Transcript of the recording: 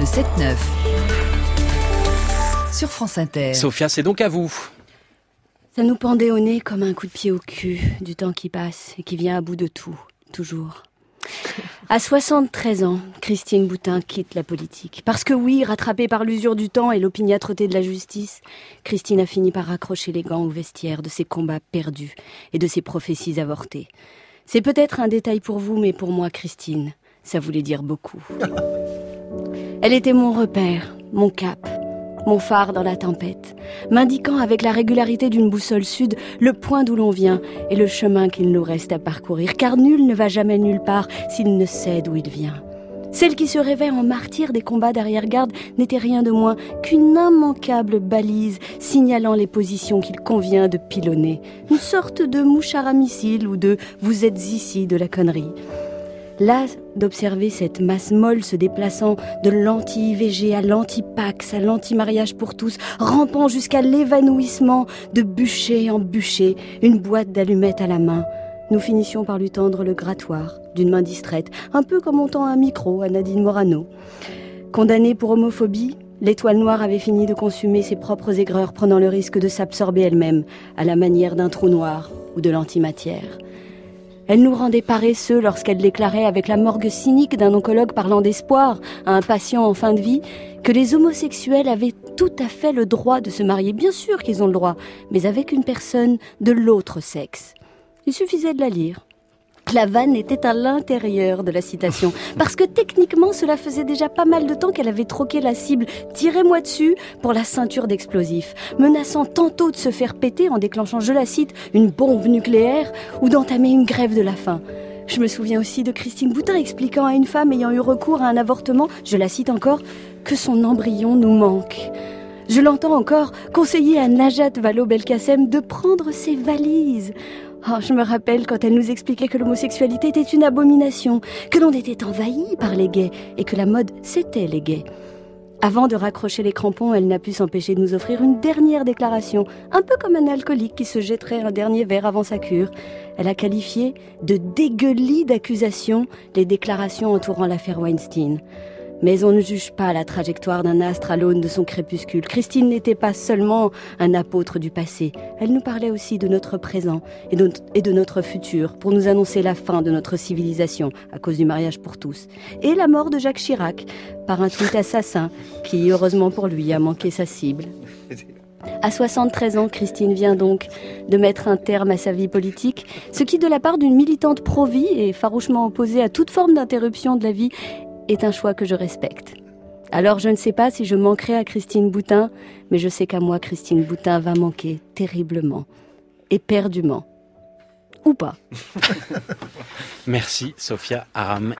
Le 7-9. Sur France Inter. Sophia, c'est donc à vous. Ça nous pendait au nez comme un coup de pied au cul du temps qui passe et qui vient à bout de tout, toujours. À 73 ans, Christine Boutin quitte la politique. Parce que oui, rattrapée par l'usure du temps et l'opiniâtreté de la justice, Christine a fini par raccrocher les gants au vestiaire de ses combats perdus et de ses prophéties avortées. C'est peut-être un détail pour vous, mais pour moi, Christine, ça voulait dire beaucoup. Elle était mon repère, mon cap, mon phare dans la tempête, m'indiquant avec la régularité d'une boussole sud le point d'où l'on vient et le chemin qu'il nous reste à parcourir, car nul ne va jamais nulle part s'il ne sait d'où il vient. Celle qui se réveille en martyr des combats d'arrière-garde n'était rien de moins qu'une immanquable balise signalant les positions qu'il convient de pilonner. Une sorte de mouchard à missile ou de vous êtes ici de la connerie. Là, d'observer cette masse molle se déplaçant de l'anti-IVG à l'anti-Pax, à l'anti-mariage pour tous, rampant jusqu'à l'évanouissement de bûcher en bûcher, une boîte d'allumettes à la main, nous finissions par lui tendre le grattoir, d'une main distraite, un peu comme on tend un micro à Nadine Morano. Condamnée pour homophobie, l'étoile noire avait fini de consumer ses propres aigreurs, prenant le risque de s'absorber elle-même, à la manière d'un trou noir ou de l'antimatière. Elle nous rendait paresseux lorsqu'elle déclarait avec la morgue cynique d'un oncologue parlant d'espoir à un patient en fin de vie que les homosexuels avaient tout à fait le droit de se marier. Bien sûr qu'ils ont le droit, mais avec une personne de l'autre sexe. Il suffisait de la lire. La vanne était à l'intérieur de la citation, parce que techniquement cela faisait déjà pas mal de temps qu'elle avait troqué la cible Tirez-moi dessus pour la ceinture d'explosifs, menaçant tantôt de se faire péter en déclenchant, je la cite, une bombe nucléaire ou d'entamer une grève de la faim. Je me souviens aussi de Christine Boutin expliquant à une femme ayant eu recours à un avortement, je la cite encore, que son embryon nous manque. Je l'entends encore conseiller à Najat Vallaud-Belkacem de prendre ses valises. Oh, je me rappelle quand elle nous expliquait que l'homosexualité était une abomination, que l'on était envahi par les gays et que la mode c'était les gays. Avant de raccrocher les crampons, elle n'a pu s'empêcher de nous offrir une dernière déclaration, un peu comme un alcoolique qui se jetterait un dernier verre avant sa cure. Elle a qualifié de dégueulis d'accusations les déclarations entourant l'affaire Weinstein. Mais on ne juge pas la trajectoire d'un astre à l'aune de son crépuscule. Christine n'était pas seulement un apôtre du passé, elle nous parlait aussi de notre présent et de, notre futur pour nous annoncer la fin de notre civilisation à cause du mariage pour tous et la mort de Jacques Chirac par un tweet assassin qui, heureusement pour lui, a manqué sa cible. À 73 ans, Christine vient donc de mettre un terme à sa vie politique, ce qui, de la part d'une militante pro-vie et farouchement opposée à toute forme d'interruption de la vie, est un choix que je respecte. Alors je ne sais pas si je manquerai à Christine Boutin, mais je sais qu'à moi, Christine Boutin va manquer terriblement, éperdument. Ou pas. Merci, Sophia Aram.